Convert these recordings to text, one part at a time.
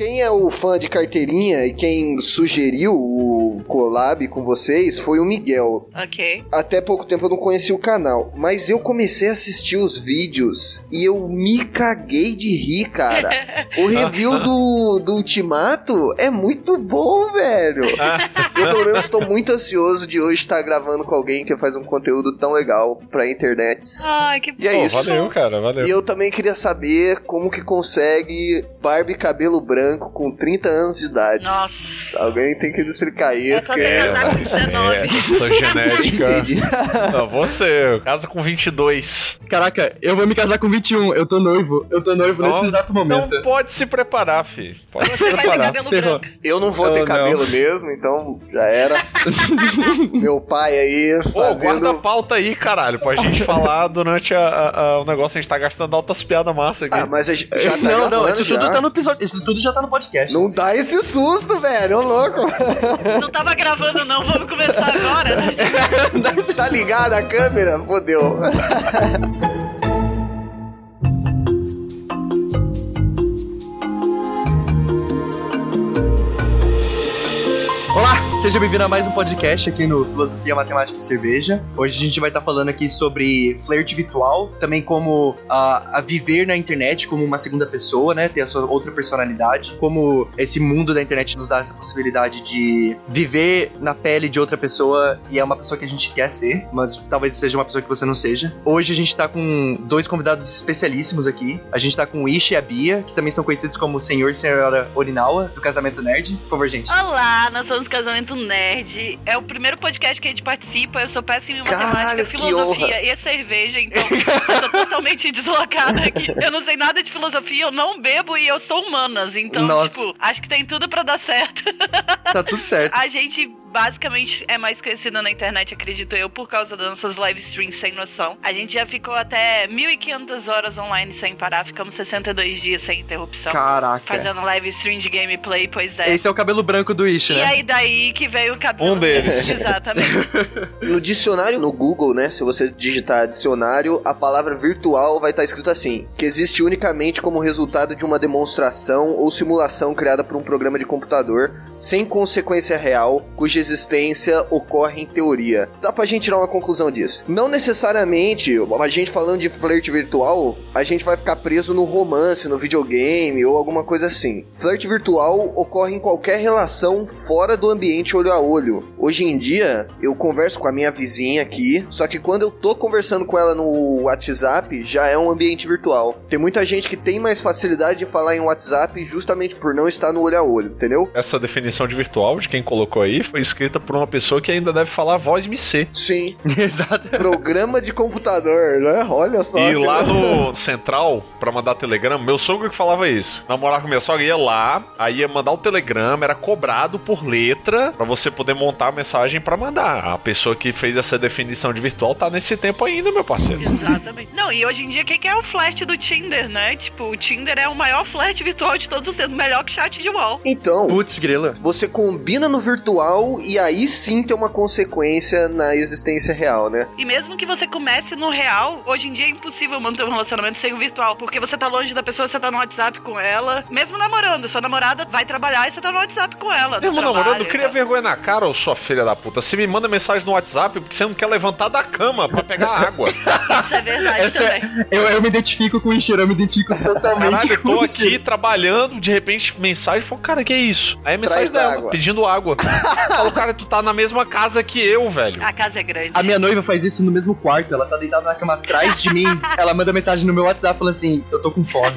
Quem é o fã de carteirinha e quem sugeriu o collab com vocês foi o Miguel. Ok. Até pouco tempo eu não conhecia o canal, mas eu comecei a assistir os vídeos e eu me caguei de rir, cara. O review do, do Ultimato é muito bom, velho. Eu, pelo menos, tô muito ansioso de hoje estar gravando com alguém que faz um conteúdo tão legal pra internet. Ai, que E é Pô, isso. valeu, cara, valeu. E eu também queria saber como que consegue barba e cabelo branco com 30 anos de idade. Nossa. Alguém tem que explicar isso. É só que você casar com 19. É, sou genética. Entendi. Não, você, casa com 22. Caraca, eu vou me casar com 21. Eu tô noivo. Eu tô noivo nesse Não- exato momento. Não pode se preparar, fi. Pode se Você vai ter preparar. branco. Eu não vou Oh, ter não. cabelo mesmo, então já era. Meu pai aí Pô, guarda a fazendo. pauta aí, caralho, pra gente falar durante a- a- a- o negócio. A gente tá gastando altas piadas massa aqui. Ah, mas a gente já tá não, não, isso tudo já. tá no episódio. Isso tudo já tá no podcast. Não dá esse susto, velho, ô louco. Não tava gravando, não. Vamos começar agora, né? tá ligado a câmera? Fodeu. Seja bem-vindo a mais um podcast aqui no Filosofia, Matemática e Cerveja. Hoje a gente vai estar falando aqui sobre flerte virtual, também como a, a viver na internet como uma segunda pessoa, né? Ter a sua outra personalidade, como esse mundo da internet nos dá essa possibilidade de viver na pele de outra pessoa e é uma pessoa que a gente quer ser, mas talvez seja uma pessoa que você não seja. Hoje a gente tá com dois convidados especialíssimos aqui. A gente tá com o Ishi e a Bia, que também são conhecidos como Senhor e Senhora Orinawa, do Casamento Nerd. Por favor, gente. Olá, nós somos Casamento Nerd. É o primeiro podcast que a gente participa. Eu sou péssima em Caralho, matemática, filosofia e cerveja, então eu tô totalmente deslocada aqui. Eu não sei nada de filosofia, eu não bebo e eu sou humanas. Então, Nossa. tipo, acho que tem tudo pra dar certo. Tá tudo certo. A gente basicamente é mais conhecida na internet, acredito eu, por causa das nossas live streams sem noção. A gente já ficou até 1.500 horas online sem parar, ficamos 62 dias sem interrupção. Caraca. Fazendo live stream de gameplay, pois é. Esse é o cabelo branco do Ishi, E né? aí daí que veio o cabelo. Um deles. Exatamente. No dicionário no Google, né? Se você digitar dicionário, a palavra virtual vai estar escrito assim: que existe unicamente como resultado de uma demonstração ou simulação criada por um programa de computador sem consequência real, cuja existência ocorre em teoria. Dá pra gente tirar uma conclusão disso. Não necessariamente a gente falando de flerte virtual, a gente vai ficar preso no romance, no videogame ou alguma coisa assim. Flerte virtual ocorre em qualquer relação fora do ambiente olho a olho. Hoje em dia, eu converso com a minha vizinha aqui, só que quando eu tô conversando com ela no WhatsApp, já é um ambiente virtual. Tem muita gente que tem mais facilidade de falar em WhatsApp justamente por não estar no olho a olho, entendeu? Essa definição de virtual, de quem colocou aí, foi escrita por uma pessoa que ainda deve falar voz MC. Sim. Exato. Programa de computador, né? Olha só. E que- lá no Central, pra mandar telegrama, meu sogro que falava isso. Namorar com minha sogra ia lá, aí ia mandar o telegrama, era cobrado por letra pra você poder montar a mensagem pra mandar. A pessoa que fez essa definição de virtual tá nesse tempo ainda, meu parceiro. Exatamente. Não, e hoje em dia, o que que é o flash do Tinder, né? Tipo, o Tinder é o maior flash virtual de todos os tempos, melhor que chat de wall. Então, Putz, grila. você combina no virtual e aí sim tem uma consequência na existência real, né? E mesmo que você comece no real, hoje em dia é impossível manter um relacionamento sem o virtual. Porque você tá longe da pessoa, você tá no WhatsApp com ela. Mesmo namorando, sua namorada vai trabalhar e você tá no WhatsApp com ela. Mesmo trabalho, namorando, cria então. Vergonha na cara, ô sua filha da puta. Você me manda mensagem no WhatsApp porque você não quer levantar da cama pra pegar água. Isso é verdade Essa é- também. Eu, eu me identifico com o Ishi, eu me identifico totalmente Caralho, eu tô o aqui trabalhando, de repente, mensagem, falo, cara, que é isso? Aí a mensagem Traz dela, água. pedindo água. Falo, cara, tu tá na mesma casa que eu, velho. A casa é grande. A minha noiva faz isso no mesmo quarto, ela tá deitada na cama atrás de mim, ela manda mensagem no meu WhatsApp falando assim, eu tô com fome.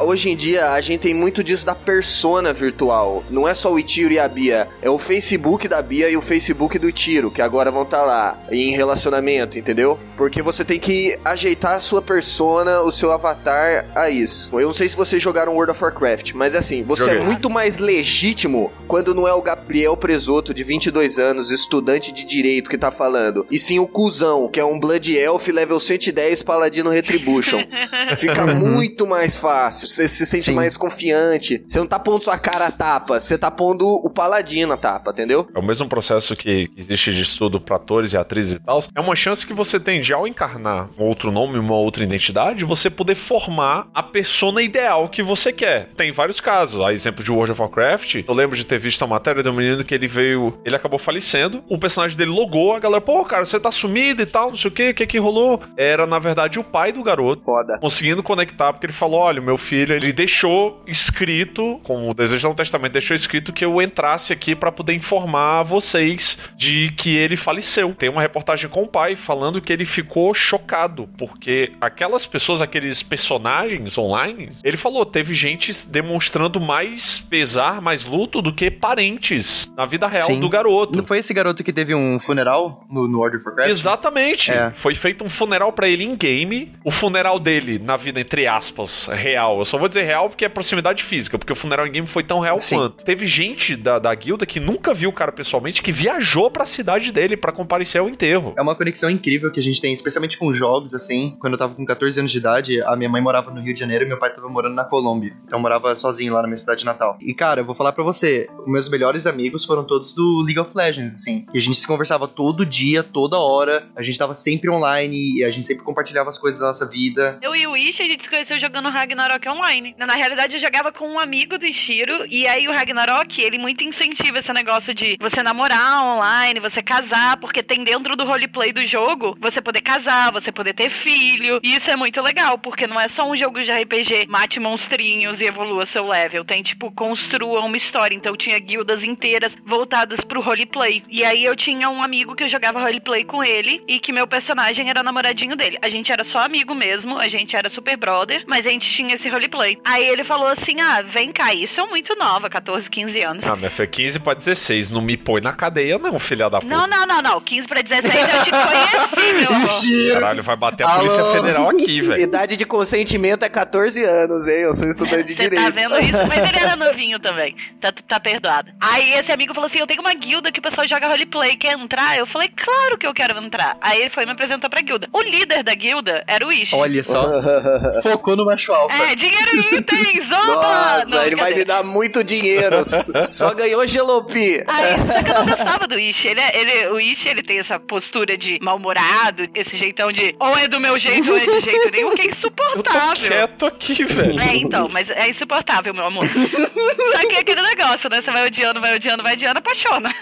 Hoje em dia, a gente tem muito disso da persona virtual. Não é só o Itiro e a Bia. É o Facebook da Bia e o Facebook do Tiro, que agora vão estar lá em relacionamento, entendeu? Porque você tem que ajeitar a sua persona, o seu avatar a isso. Eu não sei se vocês jogaram World of Warcraft, mas assim, você Joguei. é muito mais legítimo quando não é o Gabriel Presoto, de 22 anos, estudante de direito, que tá falando. E sim o Cusão, que é um Blood Elf level 110 Paladino Retribution. Fica muito mais fácil. Você se sente Sim. mais confiante. Você não tá pondo sua cara a tapa, você tá pondo quando o paladino tapa, entendeu? É o mesmo processo que existe de estudo para atores e atrizes e tal. É uma chance que você tem de, ao encarnar um outro nome, uma outra identidade, você poder formar a persona ideal que você quer. Tem vários casos. A exemplo de World of Warcraft, eu lembro de ter visto a matéria do menino que ele veio, ele acabou falecendo, o personagem dele logou, a galera, pô, cara, você tá sumido e tal, não sei o que, o que que rolou? Era, na verdade, o pai do garoto. Foda. Conseguindo conectar, porque ele falou: olha, meu filho, ele deixou escrito, como o desejo do testamento, deixou escrito que eu entrasse aqui para poder informar vocês de que ele faleceu. Tem uma reportagem com o pai falando que ele ficou chocado, porque aquelas pessoas, aqueles personagens online, ele falou, teve gente demonstrando mais pesar, mais luto do que parentes na vida real Sim. do garoto. Não foi esse garoto que teve um funeral no, no World of Warcraft? Exatamente. É. Foi feito um funeral pra ele em game. O funeral dele, na vida, entre aspas, real. Eu só vou dizer real porque é proximidade física, porque o funeral em game foi tão real Sim. quanto. Teve gente da, da guilda que nunca viu o cara pessoalmente, que viajou pra cidade dele pra comparecer ao enterro. É uma conexão incrível que a gente tem, especialmente com jogos, assim. Quando eu tava com 14 anos de idade, a minha mãe morava no Rio de Janeiro e meu pai tava morando na Colômbia. Então eu morava sozinho lá na minha cidade natal. E, cara, eu vou falar pra você, os meus melhores amigos foram todos do League of Legends, assim. E a gente se conversava todo dia, toda hora. A gente tava sempre online e a gente sempre compartilhava as coisas da nossa vida. Eu e o Ishi, a gente se conheceu jogando Ragnarok online. Na realidade, eu jogava com um amigo do Ishiro, e aí o Ragnarok, ele muito incentiva esse negócio de você namorar online, você casar, porque tem dentro do roleplay do jogo, você poder casar, você poder ter filho, e isso é muito legal, porque não é só um jogo de RPG, mate monstrinhos e evolua seu level, tem tipo, construa uma história, então tinha guildas inteiras voltadas pro roleplay. E aí eu tinha um amigo que eu jogava roleplay com ele, e que meu personagem era namoradinho dele. A gente era só amigo mesmo, a gente era super brother, mas a gente tinha esse roleplay. Aí ele falou assim: ah, vem cá, isso é muito nova, 14, 15 anos. Ah, minha foi 15 pra 16. Não me põe na cadeia, não, filha da puta. Não, não, não, não. 15 pra 16 eu te conheci, meu amor. Caralho, vai bater a Polícia Alô? Federal aqui, velho. Idade de consentimento é 14 anos, hein? Eu sou estudante de Você direito. tá vendo isso? Mas ele era novinho também. Tá, tá perdoado. Aí esse amigo falou assim: Eu tenho uma guilda que o pessoal joga roleplay. Quer entrar? Eu falei: Claro que eu quero entrar. Aí ele foi e me apresentou pra guilda. O líder da guilda era o Ishi. Olha só, focou no macho alfa. É, dinheiro e itens, opa! Nossa, Não, ele vai me dar muito dinheiro. Só ganhou gelopi. Aí, só que eu não gostava do Ishi. Ele, é- ele, o Ishi, ele tem essa postura de mal-humorado, esse jeitão de ou é do meu jeito ou é de jeito nenhum, que é Eu tô insuportável. quieto aqui, velho. É, então, mas é insuportável, meu amor. Só que é aquele negócio, né? Você vai odiando, vai odiando, vai odiando, apaixona.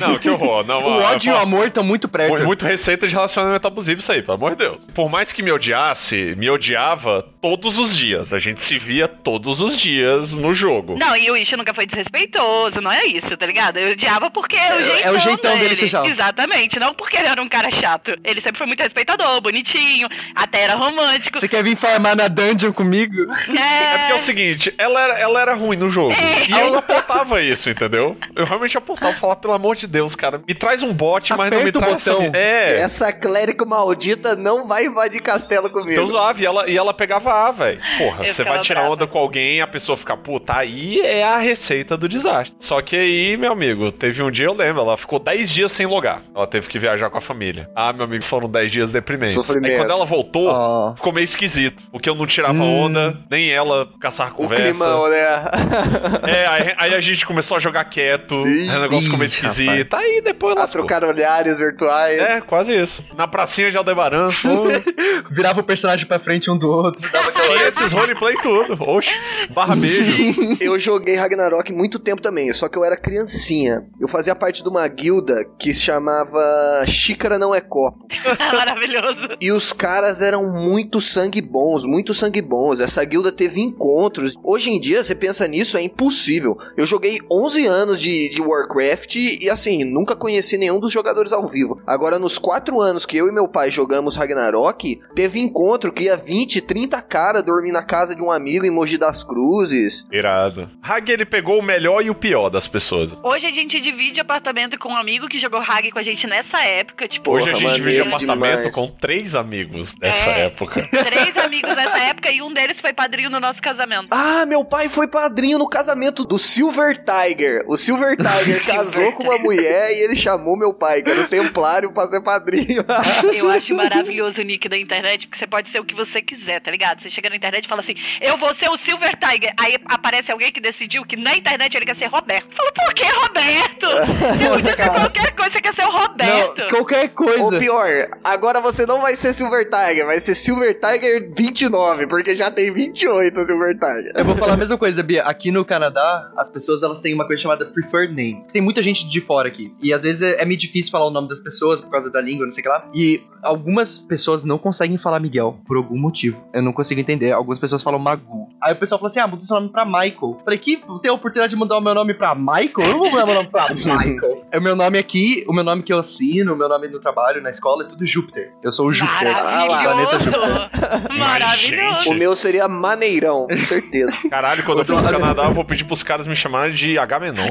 Não, que horror. Não, O ah, ódio e o amor estão muito perto. Muito, muito receita de relacionamento abusivo isso aí, pelo amor de Deus. Por mais que me odiasse, me odiava todos os dias. A gente se via todos os dias no jogo. Não, e o Ishi nunca foi desrespeitoso, não é isso, tá ligado? Eu odiava porque é o jeitão é o jeitão dele, já- Exatamente, não porque ele era um cara chato. Ele sempre foi muito respeitador, bonitinho, até era romântico. Você quer vir farmar na dungeon comigo? É porque é o seguinte, ela era, ela era ruim no jogo. É. E eu apontava isso, entendeu? Eu realmente apontava, falava, pelo amor de Deus, cara, me traz um bot, mas não me Aperta o traz botão. essa... É, Essa clérigo maldita não vai invadir castelo comigo. então zoava, e ela, e ela pegava A, velho. Porra, Eu você vai tirar brava. onda com alguém, a pessoa fica, puta, aí é a receita do desastre. Só que aí, meu amigo, teve um dia, eu lembro, ela ficou 10 dias sem logar. Ela teve que viajar com a família. Ah, meu amigo, foram 10 dias deprimentes. Sofrimento. Aí quando ela voltou, Ó. ficou meio esquisito. Porque eu não tirava Hum. onda, nem ela caçar o conversa. climão, né? É, aí, aí a gente começou a jogar quieto, Ih, aí o negócio ficou meio esquisito. Aí depois a lascou. trocar olhares virtuais. É, quase isso. Na pracinha de Aldebaran, pô, Virava o personagem pra frente um do outro. Dava aquela... tinha esses roleplay tudo. Oxe, barra beijo. Eu joguei Ragnarok muito tempo também, só que eu era criancinha. Eu fazia parte de uma guilda que se chamava Xícara Não É Copo. Maravilhoso. E os caras eram muito sangue bons, muito sangue bons. Essa guilda teve encontros. Hoje em dia, você pensa nisso, é impossível. Eu joguei 11 anos de, de Warcraft e, assim, nunca conheci nenhum dos jogadores ao vivo. Agora, nos 4 anos que eu e meu pai jogamos Ragnarok, teve encontro que ia 20, 30 cara dormir na casa de um amigo em Mogi das Cruzes. Irado. Hag, ele pegou o melhor e o pior das pessoas. Hoje a gente divide apartamento com um amigo que jogou Hag com a gente nessa época, tipo, Hoje a gente divide apartamento demais. com três amigos dessa É. época. três amigos nessa época e um deles foi padrinho no nosso casamento. Ah, meu pai foi padrinho no casamento do Silver Tiger. O Silver Tiger casou com uma mulher e ele chamou meu pai, que era o templário, pra ser padrinho. Eu acho maravilhoso o nick da internet, porque você pode ser o que você quiser, tá ligado? Você chega na internet e fala assim: eu vou ser o Silver Tiger. Aí aparece alguém que decidiu que na internet ele quer ser Roberto. Fala, por que Roberto? Você podia ser qualquer coisa, você quer ser o Roberto. Não, qualquer coisa. Ou pior, agora você não vai ser Silver Tiger, vai ser Silver Tiger 29, porque já tem 28 Silver Tiger. Eu vou falar a mesma coisa, Bia. Aqui no Canadá, as pessoas elas têm uma coisa chamada preferred name. Tem muita gente de fora aqui. E às vezes é, é meio difícil falar o nome das pessoas por causa da língua, não sei o que lá. E algumas pessoas não conseguem falar Miguel por algum motivo. Eu não consigo entender. Algumas pessoas falam Magu. Aí o pessoal fala assim: ah, muda seu nome pra Michael. Falei, que tem a oportunidade de mudar o meu nome pra Michael? Eu não vou mudar meu nome pra Michael. É o meu nome aqui, o meu nome que eu assino, o meu nome no trabalho, na escola, é tudo Júpiter. Eu sou o Júpiter. Ah lá, planeta Júpiter. Maravilhoso! Maravilhoso! O meu seria Maneirão, com certeza. Caralho, quando eu for pro Canadá, eu vou pedir pros caras me chamarem de Agamenon.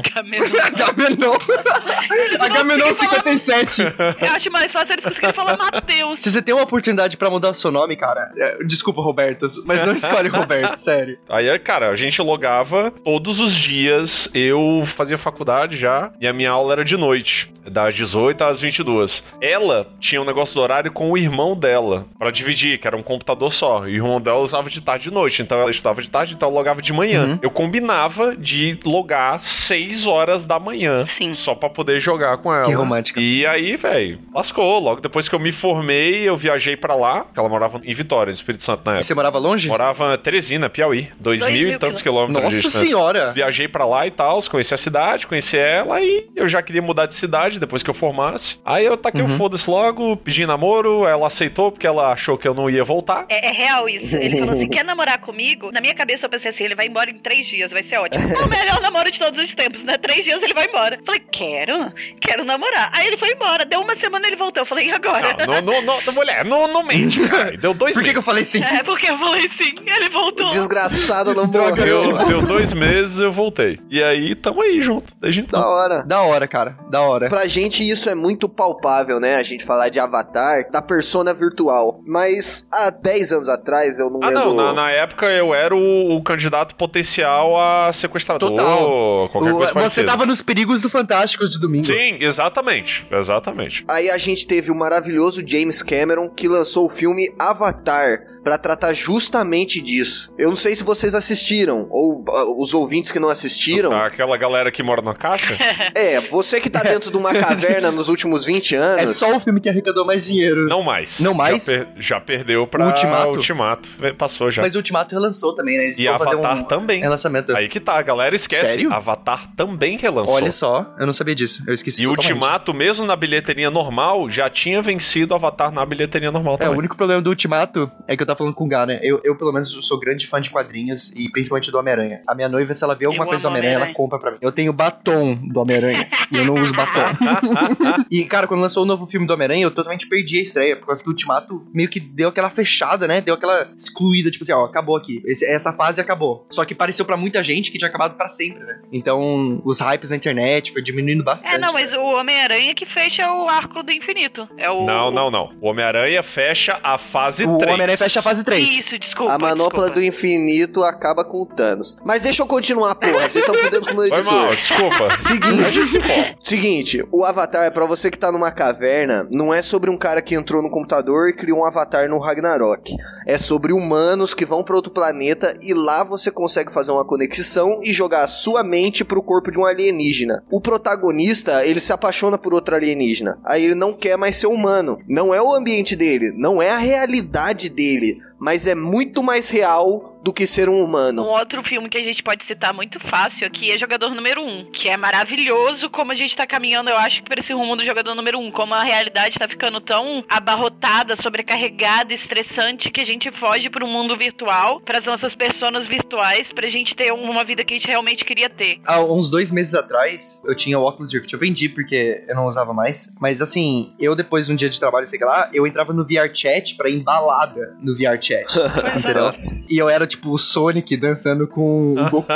Agamenon. Agamenon 57. Eu acho mais fácil eles conseguirem falar Matheus. Se você tem uma oportunidade pra mudar o seu nome, cara, é, desculpa, Roberto, mas não escolhe Roberto, sério. Aí, cara, a gente logava todos os dias. Eu fazia faculdade já e a minha aula era de noite, das 18 às 22. Ela tinha um negócio do horário com o irmão dela pra dividir, que era um computador só. E o irmão dela usava de tarde e de noite, então ela estudava de tarde, então ela logava de manhã. Uhum. Eu combinava de logar 6 horas da manhã, Sim. só pra poder jogar com ela. Que romântica. E aí, velho, lascou. Logo depois que eu me formei, eu viajei pra lá, que ela morava em Vitória, no Espírito Santo na E época. você morava longe? Morava em Teresina, Piauí. Dois, Dois mil mil e tantos quilômetros de Nossa distância. senhora! Viajei pra lá e tal, conheci a cidade, conheci ela e eu já queria mudar de cidade depois que eu formasse. Aí eu taquei o Uhum. foda-se logo, pedi namoro, ela aceitou porque ela achou que eu não ia voltar. É, é real isso. Ele falou assim: quer namorar comigo? Na minha cabeça eu pensei assim: ele vai embora em três dias, vai ser ótimo. É o melhor namoro de todos os tempos, né? Três dias ele vai embora. Falei, quero, quero namorar. Aí ele foi embora. Deu uma semana ele voltou. Eu falei, e agora? Não, não, não, não, mulher, não, não mente, cara. Deu dois Por que, que eu falei sim? É, porque eu falei sim, ele voltou. Desgraçado não morreu. Deu, deu dois meses, eu voltei. E aí, tamo aí junto, desde então. Da hora. Da hora, cara. Da hora. Pra gente isso é muito palpável, né? A gente falar de avatar, da persona virtual. Mas há 10 anos atrás eu não Ah, lembro. não, na, na época eu era o, o candidato potencial a sequestrador, Total. qualquer O- coisa você parecida. tava nos perigos do Fantásticos de domingo. Sim, exatamente, exatamente. Aí a gente teve o maravilhoso James Cameron que lançou o filme Avatar pra tratar justamente disso. Eu não sei se vocês assistiram ou ah, os ouvintes que não assistiram. Aquela galera que mora na caixa? É, você que tá dentro de uma caverna nos últimos 20 anos. É só o filme que arrecadou mais dinheiro. Não mais. Não mais? Já, per- já perdeu pra Ultimato? Ultimato. Passou já. Mas o Ultimato relançou também, né? Eles E Avatar um também. relançamento. Aí que tá, a galera esquece. Sério? Avatar também relançou. Olha só, eu não sabia disso. Eu esqueci E o totalmente. Ultimato, mesmo na bilheteria normal, já tinha vencido o Avatar na bilheteria normal É, também. o único problema do Ultimato é que eu tava falando com o Gá, né? Eu, eu, pelo menos, sou grande fã de quadrinhos e principalmente do Homem-Aranha. A minha noiva, se ela vê alguma Eu coisa do Homem-Aranha, ela Homem-Aranha. compra pra mim. Eu tenho batom do Homem-Aranha e eu não uso batom. e, cara, quando lançou o novo filme do Homem-Aranha, eu totalmente perdi a estreia, por causa que o Ultimato meio que deu aquela fechada, né? Deu aquela excluída, tipo assim, ó, acabou aqui. Esse- essa fase acabou. Só que pareceu pra muita gente que tinha acabado pra sempre, né? Então, os hypes na internet foi diminuindo bastante. É, não, mas o Homem-Aranha que fecha o arco do infinito. É o. Não, não, não. O Homem-Aranha fecha a fase O 3. Homem-Aranha fecha a fase 3. Isso, desculpa. A manopla desculpa. do infinito acaba com o Thanos. Mas deixa eu continuar, porra. Vocês estão fudendo com o meu Foi editor. mal, desculpa. Seguinte, seguinte, o Avatar, pra você que tá numa caverna, não é sobre um cara que entrou no computador e criou um avatar no Ragnarok. É sobre humanos que vão pra outro planeta e lá você consegue fazer uma conexão e jogar a sua mente pro corpo de um alienígena. O protagonista, ele se apaixona por outro alienígena. Aí ele não quer mais ser humano. Não é o ambiente dele, não é a realidade dele, mas é muito mais real do que ser um Um humano. outro filme que a gente pode citar muito fácil aqui é Jogador Número 1, um, que é maravilhoso como a gente tá caminhando, eu acho, pra esse rumo do Jogador Número 1, um, como a realidade tá ficando tão abarrotada, sobrecarregada, estressante, que a gente foge pro mundo virtual, pras nossas personas virtuais, pra gente ter uma vida que a gente realmente queria ter. Há uns dois meses atrás, eu tinha o Oculus Rift. Eu vendi porque eu não usava mais. Mas assim, eu depois de um dia de trabalho, sei lá, eu entrava no VR Chat pra ir embalada no VR Chat. Pois é. entendeu? E eu era, tipo o Sonic dançando com o Goku.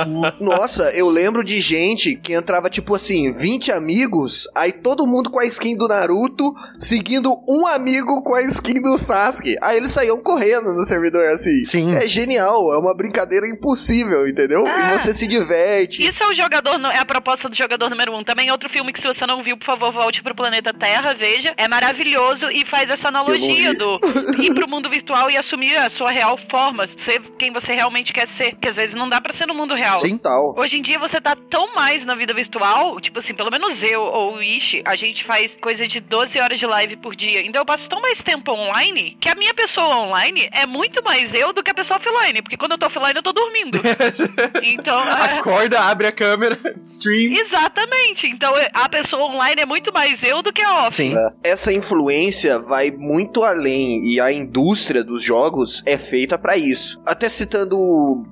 Nossa, eu lembro de gente que entrava, tipo assim, 20 amigos, aí todo mundo com a skin do Naruto, seguindo um amigo com a skin do Sasuke. Aí eles saíam correndo no servidor, assim. Sim. É genial, é uma brincadeira impossível, entendeu? Ah. E você se diverte. Isso é o jogador, é a proposta do jogador número um. Também outro filme que se você não viu, por favor, volte pro planeta Terra, veja. É maravilhoso e faz essa analogia do ir pro mundo virtual e assumir a sua real forma, ser quem você realmente quer ser. Que às vezes não dá pra ser no mundo real. Sim. Tal. Hoje em dia você tá tão mais na vida virtual, tipo assim, pelo menos eu ou o Ishi, a gente faz coisa de 12 horas de live por dia. Então eu passo tão mais tempo online que a minha pessoa online é muito mais eu do que a pessoa offline. Porque quando eu tô offline eu tô dormindo. Então. é- Acorda, abre a câmera, stream. Exatamente. Então a pessoa online é muito mais eu do que a off. Sim. Essa influência vai muito além e a indústria dos jogos é feita pra isso. Até citando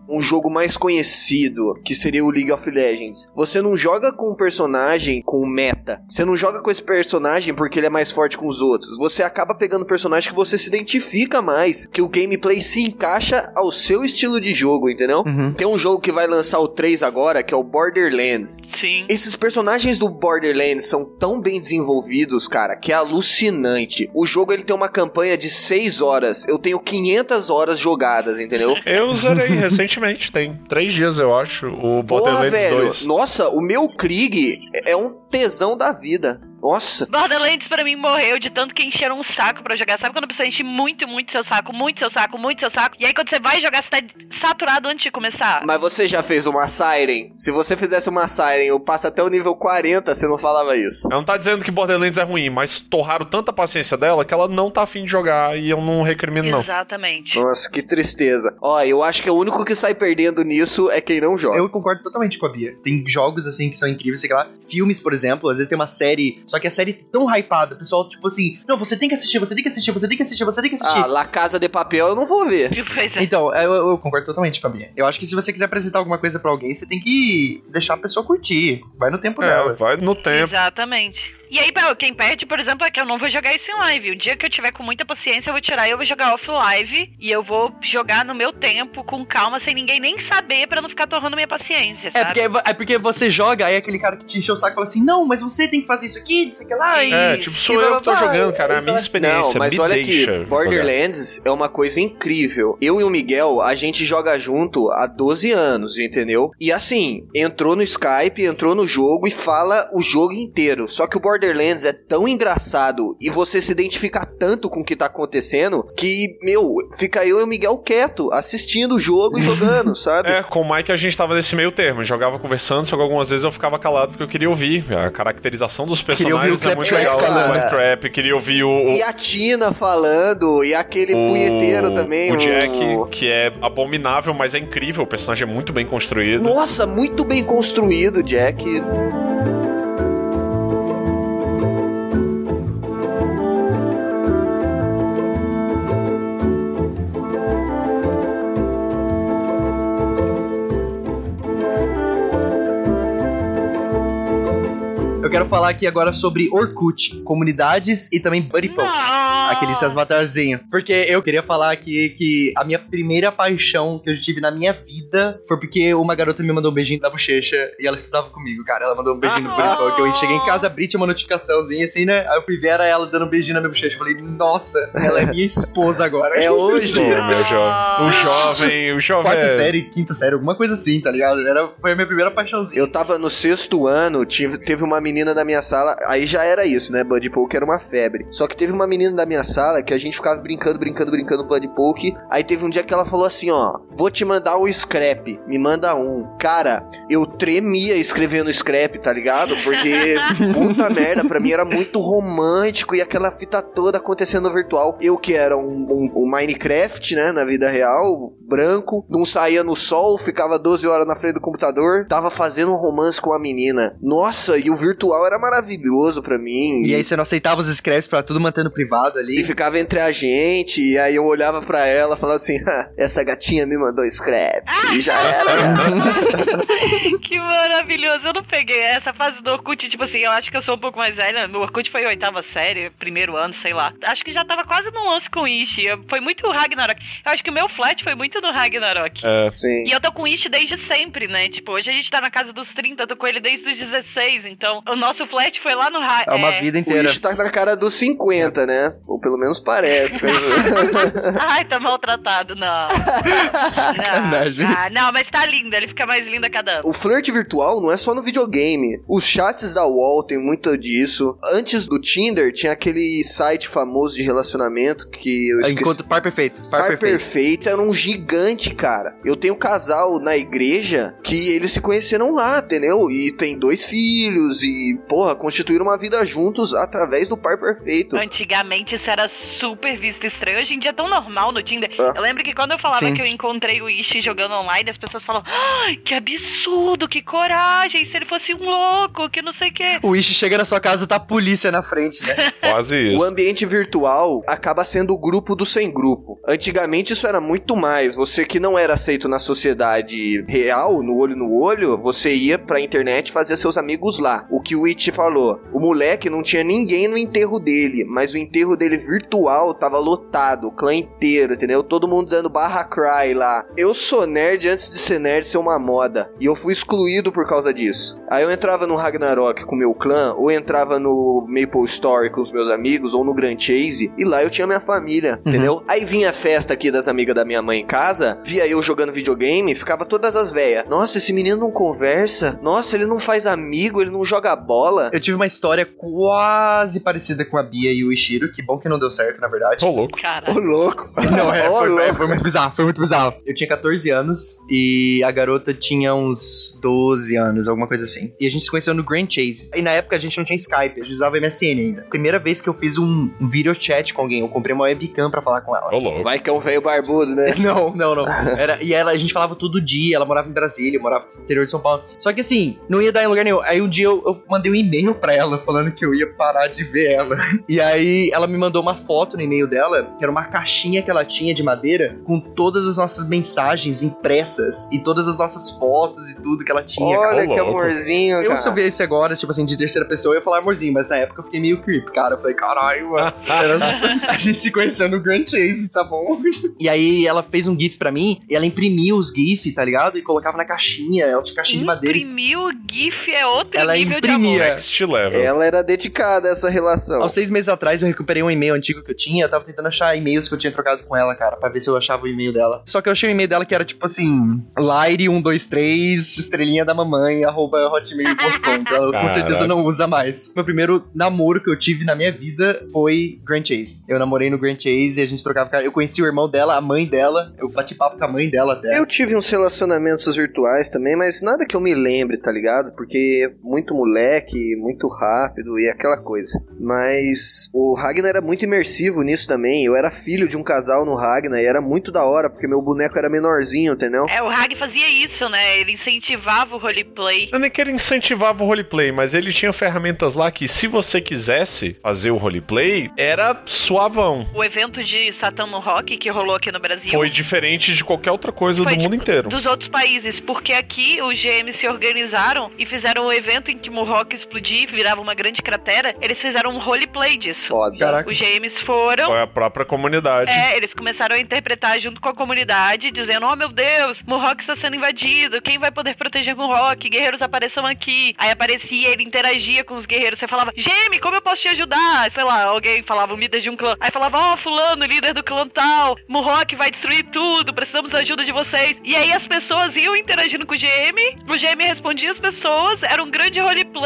um jogo mais conhecido, que seria o League of Legends. Você não joga com um personagem com meta. Você não joga com esse personagem porque ele é mais forte com os outros. Você acaba pegando personagem que você se identifica mais, que o gameplay se encaixa ao seu estilo de jogo, entendeu? Uhum. Tem um jogo que vai lançar o 3 agora, que é o Borderlands. Sim. Esses personagens do Borderlands são tão bem desenvolvidos, cara, que é alucinante. O jogo ele tem uma campanha de 6 horas. Eu tenho 500 horas jogadas, entendeu? Eu zerei recentemente, tem três dias, eu acho, o Porra, Borderlands velho. 2. Nossa, o meu Krieg é um tesão da vida. Nossa. Borderlands pra mim morreu de tanto que encheram um saco pra jogar. Sabe quando a pessoa enche muito, muito seu saco, muito seu saco, muito seu saco? E aí quando você vai jogar, você tá saturado antes de começar. Mas você já fez uma Siren? Se você fizesse uma Siren, eu passo até o nível 40, você não falava isso. Ela não tá dizendo que Borderlands é ruim, mas torraram tanta paciência dela que ela não tá afim de jogar e eu não recrimino, não. Exatamente. Nossa, que tristeza. Ó, eu acho que o único que sai perdendo nisso é quem não joga. Eu concordo totalmente com a Bia. Tem jogos assim que são incríveis, sei lá. Filmes, por exemplo, às vezes tem uma série, só que a série é tão hypada, o pessoal, tipo assim, não, você tem que assistir, você tem que assistir, você tem que assistir, você tem que assistir. Ah, La Casa de Papel eu não vou ver. É. Então, eu, eu concordo totalmente com a Bia. Eu acho que se você quiser apresentar alguma coisa pra alguém, você tem que deixar a pessoa curtir. Vai no tempo É, dela. vai no tempo. Exatamente. E aí, quem perde, por exemplo, é que eu não vou jogar isso em live. O dia que eu tiver com muita paciência, eu vou tirar e eu vou jogar off live. E eu vou jogar no meu tempo, com calma, sem ninguém nem saber, pra não ficar torrando minha paciência, É sabe? porque, é porque você joga, aí aquele cara que te encheu o saco fala assim: Não, mas você tem que fazer isso aqui, isso aqui lá. E... É, tipo, sou eu que tô jogando, cara. É a minha experiência. Não, mas me olha aqui, jogar. Borderlands é uma coisa incrível. Eu e o Miguel, a gente joga junto há 12 anos, entendeu? E assim, entrou no Skype, entrou no jogo e fala o jogo inteiro. Só que o Borderlands é tão engraçado e você se identifica tanto com o que tá acontecendo que, meu, fica eu e o Miguel quieto, assistindo o jogo e jogando, sabe? É, com o Mike a gente tava nesse meio termo. Jogava conversando, só que algumas vezes eu ficava calado porque eu queria ouvir. A caracterização dos o personagens é muito legal. falando. O Claptrap, queria ouvir o, o, E a Tina falando, e aquele o- punheteiro também. O Jack, que é abominável, mas é incrível. O personagem é muito bem construído. Nossa, muito bem construído, Jack. Quero falar aqui agora sobre Orkut, comunidades e também Buddy Poke. Não! Aqueles avatarzinhos. Porque eu queria falar aqui que a minha primeira paixão que eu tive na minha vida foi porque uma garota me mandou um beijinho na bochecha e ela estudava comigo, cara. Ela mandou um beijinho no Ah. Buddy Poke. Eu cheguei em casa, abri, tinha uma notificaçãozinha assim, né? Aí eu fui ver era ela dando um beijinho na minha bochecha. Eu falei, nossa, ela é minha esposa agora. É hoje. Meu jovem. O jovem, o jovem. Quarta é- série, quinta série, alguma coisa assim, tá ligado? Era, foi a minha primeira paixãozinha. Eu tava no sexto ano, tive, teve uma menina da minha sala, aí já era isso, né? Buddy Poke era uma febre. Só que teve uma menina da minha sala que a gente ficava brincando, brincando, brincando Buddy Poke. Aí teve um dia que ela falou assim: ó, vou te mandar um scrap, me manda um. Cara, eu tremia escrevendo scrap, tá ligado? Porque, puta merda, pra mim era muito romântico e aquela fita toda acontecendo no virtual. Eu que era um, um- um Minecraft, né, na vida real, branco, não saía no sol, ficava 12 horas na frente do computador, tava fazendo um romance com a menina. Nossa, e o virtual era maravilhoso pra mim. E aí você não aceitava os scraps pra tudo mantendo privado E ali. ficava entre a gente, e aí eu olhava pra ela e falava assim: "Ha, essa gatinha me mandou scrap. E já era. que maravilhoso. Eu não peguei essa fase do Orkut, tipo assim, eu acho que eu sou um pouco mais velha. O Orkut foi oitava série, primeiro ano, sei lá. Acho que já tava quase no lance com o Ishi. Foi muito Ragnarok. Eu acho que o meu flat foi muito do Ragnarok. É, Sim. E eu tô com o Ishi desde sempre, né? Tipo, hoje a gente tá na casa dos 30, eu tô com ele desde os 16. Então, o nosso flat foi lá no Ra É uma vida O inteira. Ishi tá na cara dos 50, né? Ou pelo menos parece. Ai, tá maltratado, não. Sacanagem. Não. Ah, não, mas tá lindo, ele fica mais lindo a cada ano. O flerte virtual não é só no videogame. Os chats da UOL tem muito disso. Antes do Tinder, tinha aquele site famoso de relacionamento que eu esqueci. Enquanto par perfeito. Par, Par perfeito. Perfeito era um gigante, cara. Eu tenho um casal na igreja que eles se conheceram lá, entendeu? E tem dois filhos e, porra, constituíram uma vida juntos através do par perfeito. Antigamente isso era super visto estranho. Hoje em dia é tão normal no Tinder. Ah. Eu lembro que quando eu falava Sim. que eu encontrei o Ishi jogando online, as pessoas falam: Ai, que absurdo, que coragem, se ele fosse um louco, que não sei o quê. O Ishi chega na sua casa tá a polícia na frente, né? quase O isso. ambiente virtual acaba sendo o grupo do sem grupo. Antigamente isso era muito mais. Você que não era aceito na sociedade real, no olho no olho, você ia pra internet fazer seus amigos lá. O que o It falou, o moleque não tinha ninguém no enterro dele, mas o enterro dele virtual tava lotado, o clã inteiro, entendeu? Todo mundo dando barra cry lá. Eu sou nerd antes de ser nerd ser uma moda, e eu fui excluído por causa disso. Aí eu entrava no Ragnarok com meu clã, ou entrava no Maple Story com os meus amigos, ou no Grand Chase, e lá eu tinha minha família, entendeu? Aí vinha a festa aqui das amigas da minha mãe em casa, via eu jogando videogame, ficava todas as velhas. Nossa, esse menino não conversa. Nossa, ele não faz amigo, ele não joga bola. Eu tive uma história quase parecida com a Bia e o Ishiro. Que bom que não deu certo, na verdade. Tô louco. Cara. Ô, louco. Não, é, Ô, foi, louco. é, foi muito bizarro, foi muito bizarro. Eu tinha 14 anos e a garota tinha uns 12 anos, alguma coisa assim. E a gente se conheceu no Grand Chase. E na época a gente não tinha Skype, a gente usava MSN ainda. Primeira vez que eu fiz um, video chat com alguém, eu comprei uma webcam pra falar com ela. Tô louco. Vai que é um velho barbudo, né? Não, não, não. Era, e ela, a gente falava todo dia, ela morava em Brasília, eu morava no interior de São Paulo. Só que assim, não ia dar em lugar nenhum. Aí um dia eu, eu mandei um e-mail pra ela falando que eu ia parar de ver ela. E aí ela me mandou uma foto no e-mail dela, que era uma caixinha que ela tinha de madeira, com todas as nossas mensagens impressas e todas as nossas fotos e tudo que ela tinha, cara. Olha que louco. amorzinho, Eu, cara. se eu ver isso agora, tipo assim, de terceira pessoa, eu ia falar amorzinho, mas na época eu fiquei meio creep, cara. Eu falei, caralho, mano. A gente se conheceu no Grand Chase, tá bom? E aí ela fez um GIF pra mim, e ela imprimia os GIF, tá ligado? E colocava na caixinha, ela tinha caixinha de madeira. Imprimir o GIF é outro Ela nível de amor. Ela era dedicada a essa relação. Há seis meses atrás eu recuperei um e-mail antigo que eu tinha, eu tava tentando achar e-mails que eu tinha trocado com ela, cara, pra ver se eu achava o e-mail dela. Só que eu achei o e-mail dela que era tipo assim, Laire123, estrelinha da mamãe, arroba hotmail.com. ela com certeza não usa mais. Meu primeiro namoro que eu tive na minha vida foi Grand Chase. Eu namorei no Grand Chase e a gente trocava cara. Eu conheci o irmão dela, a mãe dela, eu bati papo com a mãe dela até. Eu tive uns relacionamentos virtuais também, mas nada que eu me lembre, tá ligado? Porque muito moleque, muito rápido e aquela coisa. Mas o Ragnar era muito imersivo nisso também. Eu era filho de um casal no Ragnar e era muito da hora, porque meu boneco era menorzinho, entendeu? É, o Hag fazia isso, né? Ele incentivava o roleplay. Eu nem que ele incentivava o roleplay, mas ele tinha ferramentas lá que, se você quisesse fazer o roleplay, era suavão. O evento de Satan no Rock que rolou aqui no Brasil. Foi diferente de qualquer outra coisa Foi, do mundo tipo, inteiro. Dos outros países, porque aqui os GMs se organizaram e fizeram um evento em que Explodia e virava uma grande cratera. Eles fizeram um roleplay disso. Foda. Caraca. Os GMs foram. Foi a própria comunidade. É, eles começaram a interpretar junto com a comunidade, dizendo: Oh meu Deus, Mohawk está sendo invadido, quem vai poder proteger Mohawk? Guerreiros apareçam aqui. Aí aparecia, ele interagia com os guerreiros. Você falava: GM, como eu posso te ajudar? Sei lá, alguém falava o líder de um clã. Aí falava: Ó, Fulano, líder do clã tal, Mohawk vai destruir tudo, precisamos da ajuda de vocês. E aí as pessoas iam interagindo com o GM, o GM respondia as pessoas, era um grande roleplay.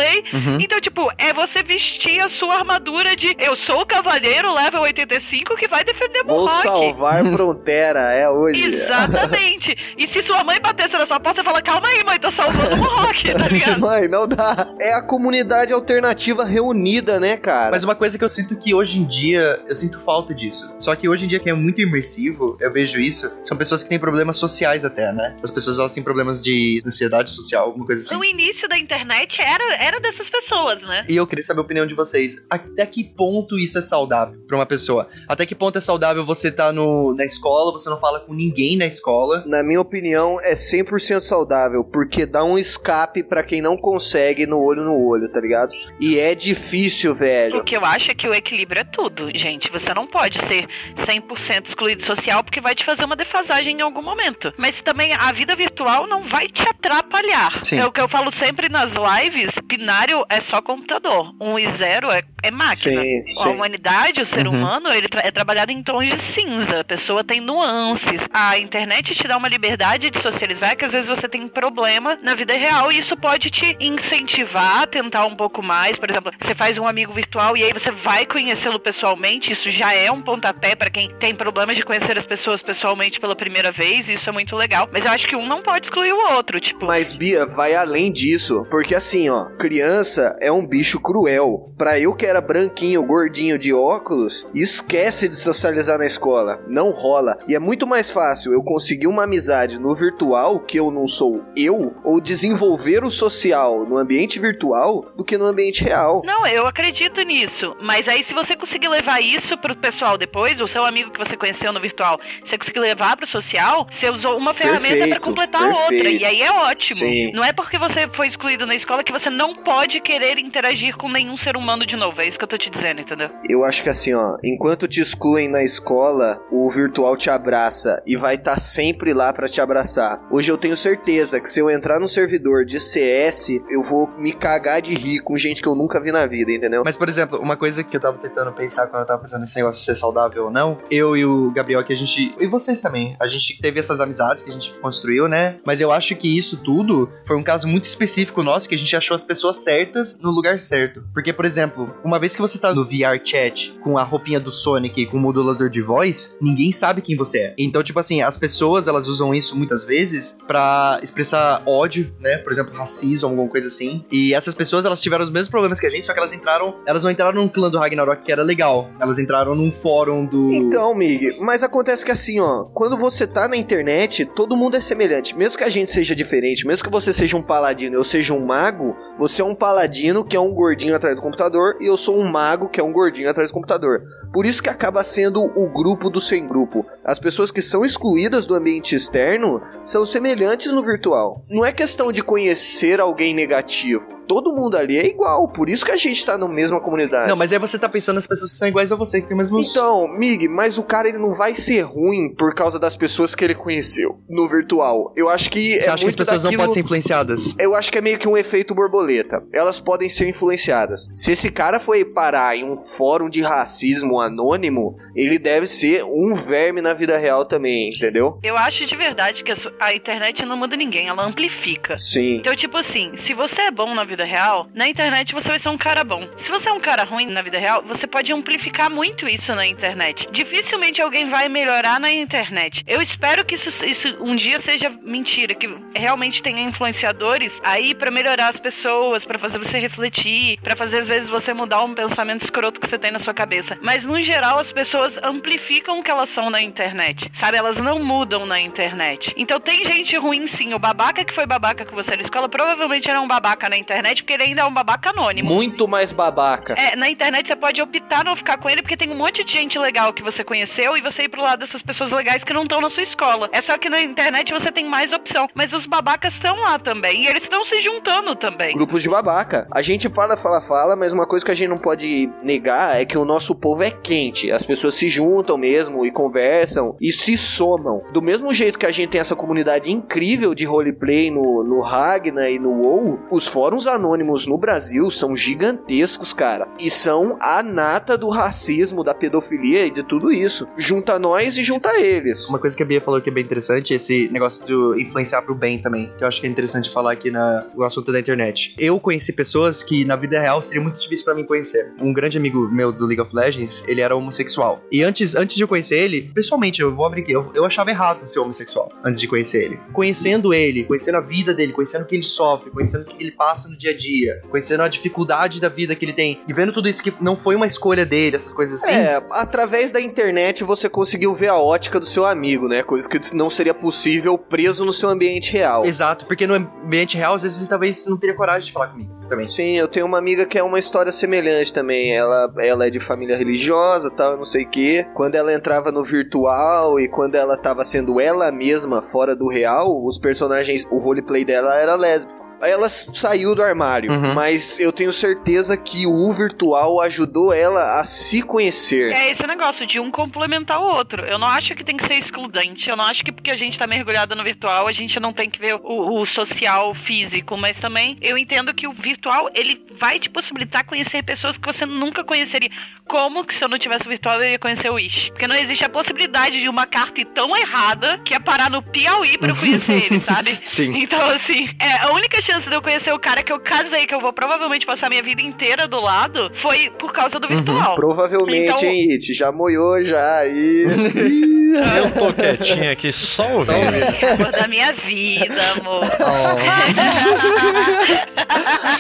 Então, tipo, é você vestir a sua armadura de eu sou o cavaleiro level 85 que vai defender Vou Mohawk. salvar Frontera, é hoje. Exatamente. E se sua mãe batesse na sua porta, você fala, calma aí, mãe, tô salvando o Mohawk, tá ligado? Mãe, não dá. É a comunidade alternativa reunida, né, cara? Mas uma coisa que eu sinto que hoje em dia, eu sinto falta disso. Só que hoje em dia, que é muito imersivo, eu vejo isso, são pessoas que têm problemas sociais até, né? As pessoas, elas têm problemas de ansiedade social, alguma coisa assim. No início da internet era, era dessas pessoas, né? E eu queria saber a opinião de vocês. Até que ponto isso é saudável pra uma pessoa? Até que ponto é saudável você tá no, na escola, você não fala com ninguém na escola? Na minha opinião, é 100% saudável, porque dá um escape para quem não consegue no olho no olho, tá ligado? E é difícil, velho. O que eu acho é que o equilíbrio é tudo, gente. Você não pode ser 100% excluído social porque vai te fazer uma defasagem em algum momento. Mas também a vida virtual não vai te atrapalhar. Sim. É o que eu falo sempre nas lives: binário é só computador. Um e zero é, é máquina. Sim, A sim. humanidade, o ser Uhum. humano, ele tra- é trabalhado em tons de cinza. A pessoa tem nuances. A internet te dá uma liberdade de socializar que às vezes você tem problema na vida real e isso pode te incentivar a tentar um pouco mais. Por exemplo, você faz um amigo virtual e aí você vai conhecê-lo pessoalmente. Isso já é um pontapé para quem tem problemas de conhecer as pessoas pessoalmente pela primeira vez. e Isso é muito legal. Mas eu acho que um não pode excluir o outro. Tipo, Mas, Bia, vai além disso. Porque assim, ó, criança é um bicho cruel. Pra eu que era branquinho, gordinho de óculos, esquece de socializar na escola. Não rola. E é muito mais fácil eu conseguir uma amizade no virtual, que eu não sou eu, ou desenvolver o social no ambiente virtual do que no ambiente real. Não, eu acredito nisso. Mas aí, se você conseguir levar isso pro pessoal depois, o seu amigo que você conheceu no virtual, você conseguir levar pro social, você usou uma ferramenta pra Perfeito, completar a outra. perfeito. E aí é ótimo. Sim. Não é porque você foi excluído na escola que você não pode querer interagir com nenhum ser humano de novo. É isso que eu tô te dizendo, entendeu? Eu acho que assim, ó, enquanto te excluem na escola, o virtual te abraça e vai estar sempre lá pra te abraçar. Hoje eu tenho certeza que se eu entrar no servidor de CS, eu vou me cagar de rir com gente que eu nunca vi na vida, entendeu? Mas, por exemplo, uma coisa que eu tava tentando pensar quando eu tava pensando nesse negócio de ser saudável ou não, eu e o Gabriel que a gente. E vocês também. A gente teve essas amizades que a gente construiu, né? Mas eu acho que isso tudo foi um caso muito específico nosso que a gente achou as pessoas certas no lugar certo. Porque, por exemplo, uma vez que você tá no VR chat com a roupinha do Sonic com o modulador de voz, ninguém sabe quem você é. Então, tipo assim, as pessoas elas usam isso muitas vezes pra expressar ódio, né? Por exemplo, racismo, alguma coisa assim. E essas pessoas elas tiveram os mesmos problemas que a gente, só que elas entraram, elas não entraram num clã do Ragnarok que era legal. Elas entraram num fórum do Então, Mig, mas acontece que assim, ó, quando você tá na internet, todo mundo é semelhante. Mesmo que a gente seja diferente, mesmo que você seja um paladino, eu seja um mago, você é um paladino que é um gordinho atrás do computador e eu sou um mago que é um gordinho atrás do computador. Por isso que acaba sendo o grupo do sem grupo. As pessoas que são excluídas do ambiente externo são semelhantes no virtual. Não é questão de conhecer alguém negativo. Todo mundo ali é igual, por isso que a gente tá na mesma comunidade. Não, mas aí você tá pensando nas pessoas que são iguais a você, que tem o mesmo Então, Mig, mas o cara ele não vai ser ruim por causa das pessoas que ele conheceu no virtual. Eu acho que Você é acha que as muito pessoas daquilo... não podem ser influenciadas? Eu acho que é meio que um efeito borboleta. Elas podem ser influenciadas. Se esse cara foi parar em um fórum de racismo anônimo, ele deve ser um verme na vida real também, entendeu? Eu acho de verdade que a internet não muda ninguém, ela amplifica. Sim. Então, tipo assim, se você é bom na vida real, na internet você vai ser um cara bom. Se você é um cara ruim na vida real, você pode amplificar muito isso na internet. Dificilmente alguém vai melhorar na internet. Eu espero que isso, isso um dia seja mentira, que realmente tenha influenciadores aí pra melhorar as pessoas, pra fazer você refletir, pra fazer às vezes você mudar um pensamento escroto que você tem na sua cabeça. Mas no geral as pessoas amplificam o que elas são na internet. Sabe, elas não mudam na internet. Então tem gente ruim sim. O babaca que foi babaca com você na escola provavelmente era um babaca na internet, porque ele ainda é um babaca anônimo. Muito mais babaca. É, na internet você pode optar não ficar com ele, porque tem um monte de gente legal que você conheceu e você ir pro lado dessas pessoas legais que não estão na sua escola. É só que na internet você tem mais opção. Mas os babacas estão lá também. E eles estão se juntando também. Grupos de babaca. A gente fala, fala, fala, mas uma coisa que a gente não pode negar é que o nosso povo é quente. As pessoas se juntam mesmo e conversam e se somam. Do mesmo jeito que a gente tem essa comunidade incrível de roleplay no, no Ragnar e no WoW, os fóruns anônimos no Brasil são gigantescos, cara. E são a nata do racismo, da pedofilia e de tudo isso. Junta nós e junta eles. Uma coisa que a Bia falou que é bem interessante, esse negócio de influenciar pro bem também, que eu acho que é interessante falar aqui na, no assunto da internet. Eu conheci pessoas que na vida real seria muito difícil pra mim conhecer. Um grande amigo meu do League of Legends, ele era homossexual. E antes, antes de eu conhecer ele, pessoalmente, eu vou abrir aqui, eu, eu achava errado ser homossexual antes de conhecer ele. Conhecendo ele, conhecendo a vida dele, conhecendo o que ele sofre, conhecendo o que ele passa no dia a dia, conhecendo a dificuldade da vida que ele tem, e vendo tudo isso que não foi uma escolha dele, essas coisas assim. É, através da internet você conseguiu ver a ótica do seu amigo, né? Coisa que não seria possível preso no seu ambiente real. Exato, porque no ambiente real, às vezes ele talvez não teria coragem de falar comigo também. Sim, eu tenho uma amiga que é uma história semelhante também. Ela, ela é de família religiosa, tal, não sei o quê. Quando ela entrava no virtual e quando ela tava sendo ela mesma fora do real, os personagens, o roleplay dela era lésbico. Ela saiu do armário, Uhum. mas eu tenho certeza que o virtual ajudou ela a se conhecer. É esse negócio de um complementar o outro. Eu não acho que tem que ser excludente. Eu não acho que porque a gente tá mergulhada no virtual, a gente não tem que ver o, o social físico. Mas também eu entendo que o virtual, ele vai te possibilitar conhecer pessoas que você nunca conheceria. Como que se eu não tivesse o virtual, eu ia conhecer o Wish? Porque não existe a possibilidade de uma carta ir tão errada que ia parar no Piauí pra eu conhecer ele, sabe? Sim. Então, assim, é, a única chance de eu conhecer o cara que eu casei, que eu vou provavelmente passar minha vida inteira do lado, foi por causa do virtual. Provavelmente, Então- hein, It? Já moiou já e. Eu tô quietinho aqui só Só ouvindo. ouvindo. Amor da minha vida, amor.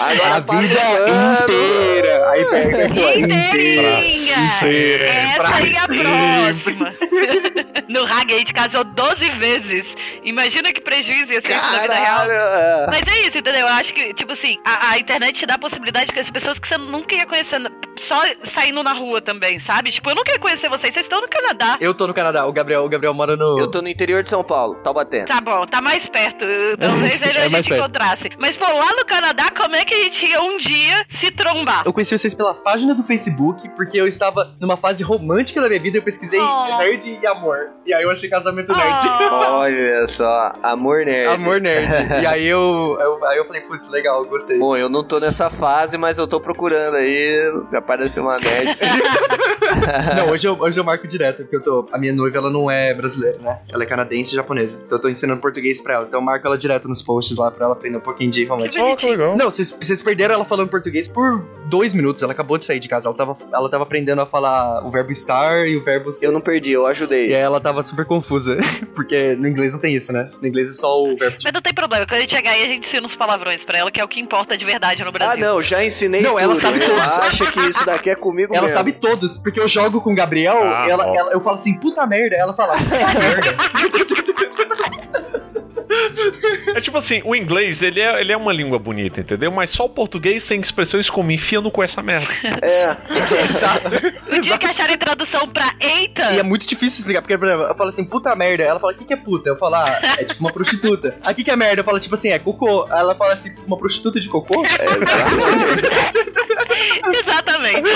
Agora a passa vida o inteira. Aí pega Inteirinha! sempre, Essa pra aí é a sempre. próxima. No Hag a gente casou 12 vezes. Imagina que prejuízo ia ser isso na vida real. É. Mas é isso, entendeu? Eu acho que, tipo assim, a, a internet te dá a possibilidade de conhecer pessoas que você nunca ia conhecer só saindo na rua também, sabe? Tipo, eu nunca ia conhecer vocês, vocês estão no Canadá. Eu tô no Canadá, o Gabriel, o Gabriel mora no. Eu tô no interior de São Paulo, Taubaté. Tá bom, tá mais perto. Talvez ele É a gente perto. encontrasse. Mas, pô, lá no Canadá, como é que a gente ia um dia se trombar? Eu conheci vocês pela página do Facebook, porque eu estava numa fase romântica da minha vida, eu pesquisei Oh. nerd e amor. E aí eu achei casamento nerd. Oh. Olha só, amor nerd. Amor nerd. e aí eu, eu- aí eu falei, putz, legal, gostei. Bom, eu não tô nessa fase, mas eu tô procurando aí. Se aparecer uma nerd. Não, hoje eu, hoje eu marco direto, porque eu tô. A minha noiva, ela não é brasileira, né? Ela é canadense e japonesa. Então eu tô ensinando português pra ela. Então eu marco ela direto nos posts lá pra ela aprender um pouquinho de romântico. Oh, que legal. Não, vocês, vocês perderam ela falando português por dois minutos. Ela acabou de sair de casa. Ela tava, ela tava aprendendo a falar o verbo estar e o verbo ser. Eu não perdi, eu E ajudei. aí ela tava super confusa. Porque no inglês não tem isso, né? No inglês é só o verbo. Mas não tem problema, quando a gente chegar aí, a gente ensina uns palavrões pra ela, que é o que importa de verdade no Ah, Brasil. não, já ensinei Não, tudo. ela sabe todos. Acha que isso daqui é comigo Ela mesmo. sabe todos, porque eu jogo com o Gabriel, Ah, ela, ela- eu falo assim, puta merda, ela fala, puta merda. É tipo assim, o inglês, ele é, ele é uma língua bonita, entendeu? Mas só o português tem expressões como enfia no cu essa merda. É. Exato. O dia que acharem tradução pra eita, E é muito difícil explicar, porque por exemplo, eu falo assim, puta merda, ela fala, o que, que é puta? Eu falo, ah, é tipo uma prostituta. Aí o que, é merda? Eu falo, tipo assim, é cocô. Ela fala assim, uma prostituta de cocô? exatamente.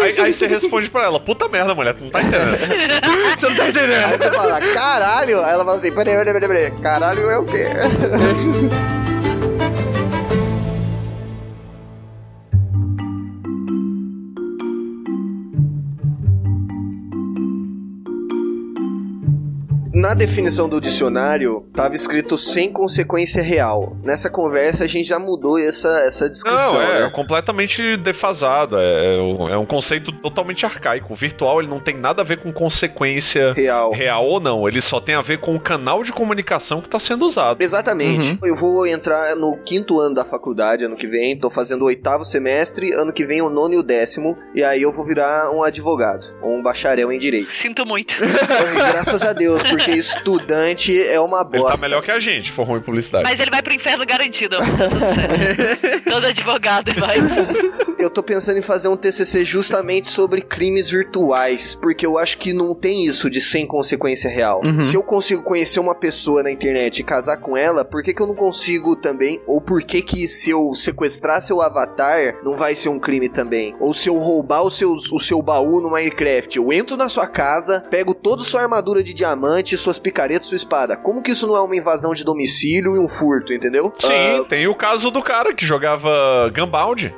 Aí, aí você responde pra ela, puta merda, mulher, tu não tá entendendo. Você não tá Aí entendendo. você fala, caralho. Aí ela fala assim, peraí, peraí, peraí, peraí. Caralho é o quê? Na definição do dicionário, tava escrito sem consequência real. Nessa conversa, a gente já mudou essa, essa descrição, Não, é, né? completamente defasado. É, é um- é um conceito totalmente arcaico. O virtual ele não tem nada a ver com consequência Real. real ou não. Ele só tem a ver com o canal de comunicação que tá sendo usado. Exatamente. Eu vou entrar no quinto ano da faculdade ano que vem, tô fazendo o oitavo semestre, ano que vem o nono e o décimo, e aí eu vou virar um advogado, ou um bacharel em direito. Sinto muito. Graças a Deus, porque estudante é uma Ele bosta. tá melhor que a gente, for ruim publicidade. Mas ele vai pro inferno garantido. amor, Tá tudo certo. Todo advogado vai. Eu tô pensando em fazer um TCC justamente sobre crimes virtuais, porque eu acho que não tem isso de sem consequência real. Uhum. Se eu consigo conhecer uma pessoa na internet e casar com ela, por que, que eu não consigo também? Ou por que que se eu sequestrar seu avatar, não vai ser um crime também? Ou se eu roubar o seu, o seu baú no Minecraft, eu entro na sua casa, pego toda sua armadura de diamante, suas picaretas, sua espada. Como que isso não é uma invasão de domicílio e um furto, entendeu? Sim, Ah, tem o caso do cara que jogava Gunbound.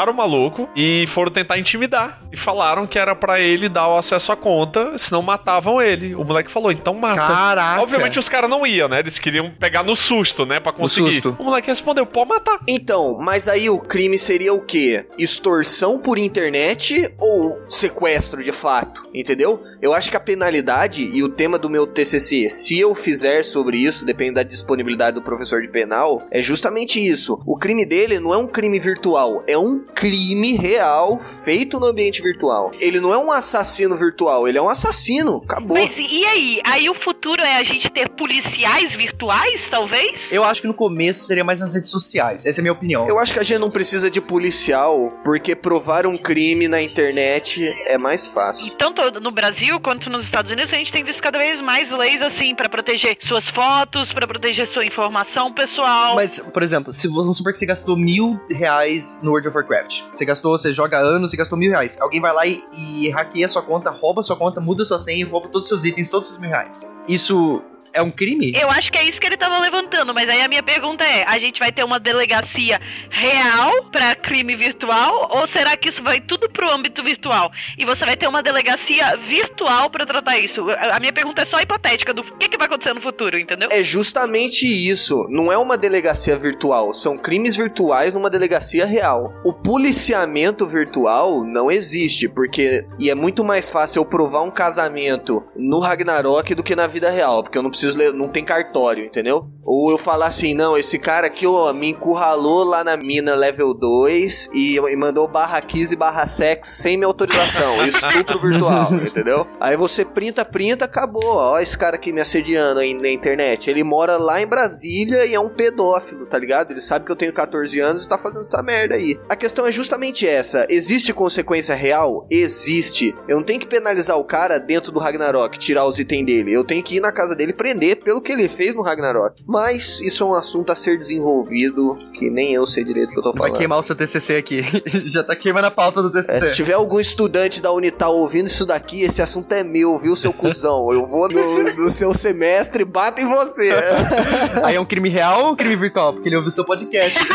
Sequestraram o maluco e foram tentar intimidar. E falaram que era pra ele dar o acesso à conta, senão matavam ele. O moleque falou, então mata. Caraca. Obviamente os caras não iam, né? Eles queriam pegar no susto, né? Pra conseguir. susto. O moleque respondeu, pode matar. Então, mas aí o crime seria o quê? Extorsão por internet ou sequestro de fato? Entendeu? Eu acho que a penalidade e o tema do meu TCC, se eu fizer sobre isso, depende da disponibilidade do professor de penal, é justamente isso. O crime dele não é um crime virtual, é um crime real feito no ambiente virtual. Ele não é um assassino virtual, ele é um assassino. Acabou. Mas e aí? Aí o futuro é a gente ter policiais virtuais, talvez? Eu acho que no começo seria mais nas redes sociais. Essa é a minha opinião. Eu acho que a gente não precisa de policial, porque provar um crime na internet é mais fácil. Tanto no Brasil quanto nos Estados Unidos, a gente tem visto cada vez mais leis assim pra proteger suas fotos, pra proteger sua informação pessoal. Mas, por exemplo, se vamos supor que você gastou mil reais no World of Warcraft. Você gastou, você joga anos, você gastou mil reais. Alguém vai lá e, e hackeia sua conta, rouba sua conta, muda sua senha rouba todos os seus itens, todos os seus mil reais. Isso é um crime? Eu acho que é isso que ele tava levantando, mas aí a minha pergunta é: a gente vai ter uma delegacia real pra crime virtual ou será que isso vai tudo pro âmbito virtual? E você vai ter uma delegacia virtual pra tratar isso? A a minha pergunta é só hipotética do que, que vai acontecer no futuro, entendeu? É justamente isso. Não é uma delegacia virtual, são crimes virtuais numa delegacia real. O policiamento virtual não existe, porque e é muito mais fácil eu provar um casamento no Ragnarok do que na vida real, porque eu não preciso ler, não tem cartório, entendeu? Ou eu falar assim, não, esse cara aqui ó, me encurralou lá na mina level 2 e, e mandou barra 15 barra sex sem minha autorização. Estupro virtual, entendeu? Aí você printa, printa, acabou. Ó, esse cara aqui me assediando aí na internet. Ele mora lá em Brasília e é um pedófilo, tá ligado? Ele sabe que eu tenho 14 anos e tá fazendo essa merda aí. A questão é justamente essa. Existe consequência real? Existe. Eu não tenho que penalizar o cara dentro do Ragnarok, tirar os itens dele. Eu tenho que ir na casa dele e prender pelo que ele fez no Ragnarok. Mas isso é um assunto a ser desenvolvido que nem eu sei direito o que eu tô Vai falando. queimar o seu TCC aqui. Já tá queimando a pauta do É, se TCC. tiver algum estudante da Unital ouvindo isso daqui, esse assunto é meu, viu, seu cuzão? Eu vou no, no seu semestre e bato em você. Aí é um crime real ou um crime virtual? Porque ele ouviu o seu podcast.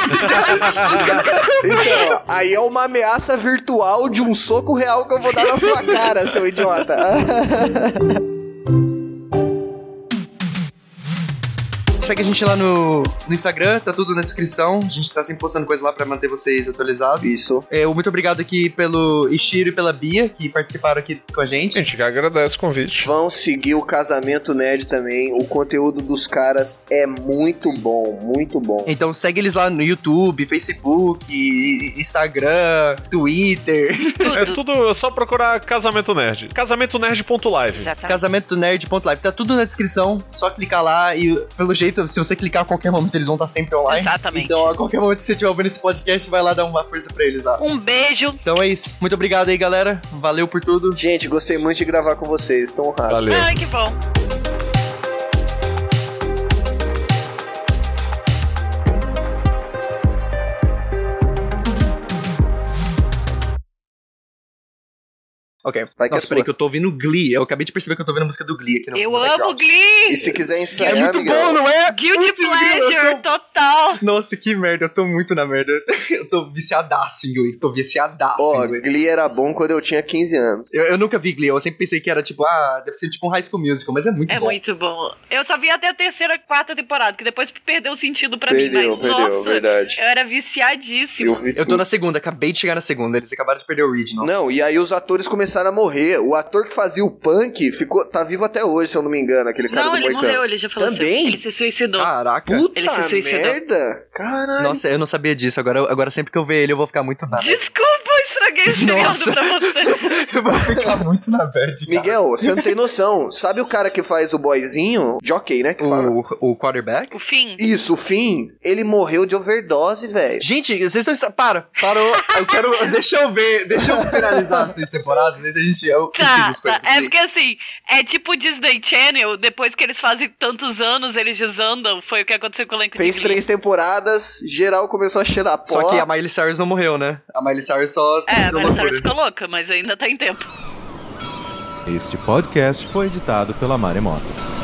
Então, aí é uma ameaça virtual de um soco real que eu vou dar na sua cara, seu idiota. Segue a gente lá no, no Instagram, tá tudo na descrição. A gente tá sempre postando coisa lá pra manter vocês atualizados. Isso. É, muito obrigado aqui pelo Ishiro e pela Bia, que participaram aqui com a gente. Gente, que agradece o convite. Vão seguir o Casamento Nerd também. O conteúdo dos caras é muito bom, muito bom. Então segue eles lá no YouTube, Facebook, Instagram, Twitter. É tudo é só procurar Casamento Nerd. Casamentonerd.live. Exatamente. Casamento Nerd.live. Tá tudo na descrição. Só clicar lá e, pelo jeito, se você clicar a qualquer momento, eles vão estar sempre online. Exatamente. Então, a qualquer momento que você estiver ouvindo esse podcast, vai lá dar uma força pra eles lá. Um beijo. Então é isso. Muito obrigado aí, galera. Valeu por tudo. Gente, gostei muito de gravar com vocês. Tô honrado. Valeu. Ai, que bom. Ok. Vai que é Nossa, peraí, que eu tô ouvindo Glee. Eu acabei de perceber que eu tô ouvindo a música do Glee aqui no Eu no amo background. Glee. E se quiser Que é ensaiar, muito Miguel, bom, não é? Guilty Putz, pleasure, tô- total. Nossa, que merda. Eu tô muito na merda. Eu tô viciadaço em Glee. Tô viciadaço Ó, em Glee. Glee era bom quando eu tinha 15 anos. Eu, eu nunca vi Glee. Eu sempre pensei que era tipo, ah, deve ser tipo um High School Musical, mas é muito É bom. muito bom. Eu só vi até a terceira, quarta temporada, que depois perdeu o sentido pra Perdeu, mim. Mas, perdeu, nossa, verdade. eu era viciadíssimo. Eu vi Eu tô na segunda, acabei de chegar na segunda. Eles acabaram de perder o original. Não, e aí os atores começaram a morrer. O ator que fazia o Punk ficou, tá vivo até hoje, se eu não me engano, aquele cara Não, do ele Moicano. morreu, ele já falou Também? Ele se suicidou. Caraca. Puta Ele se suicidou. merda! Caralho! Nossa, eu não sabia disso. Agora, agora sempre que eu ver ele, eu vou ficar muito bad. Desculpa, estraguei o seriado pra você. eu vou ficar muito na bad, cara. Miguel, você não tem noção. Sabe o cara que faz o boyzinho? Jockey, né? Que fala. O, o quarterback? O fim. Isso, o Finn, ele morreu de overdose, velho. Gente, vocês estão. Para, parou. Eu quero. Deixa eu ver. Deixa eu finalizar essas temporadas. Aí a gente. Eu Tá, as tá. É porque assim, é tipo Disney Channel, depois que eles fazem tantos anos, eles desandam. Foi o que aconteceu com o elenco Fez três temporadas, geral começou a cheirar pó. Só que a Miley Cyrus não morreu, né? A Miley Cyrus só. É, a deu Miley Cyrus loucura. ficou louca, mas ainda tá em tempo. Este podcast foi editado pela Maremoto.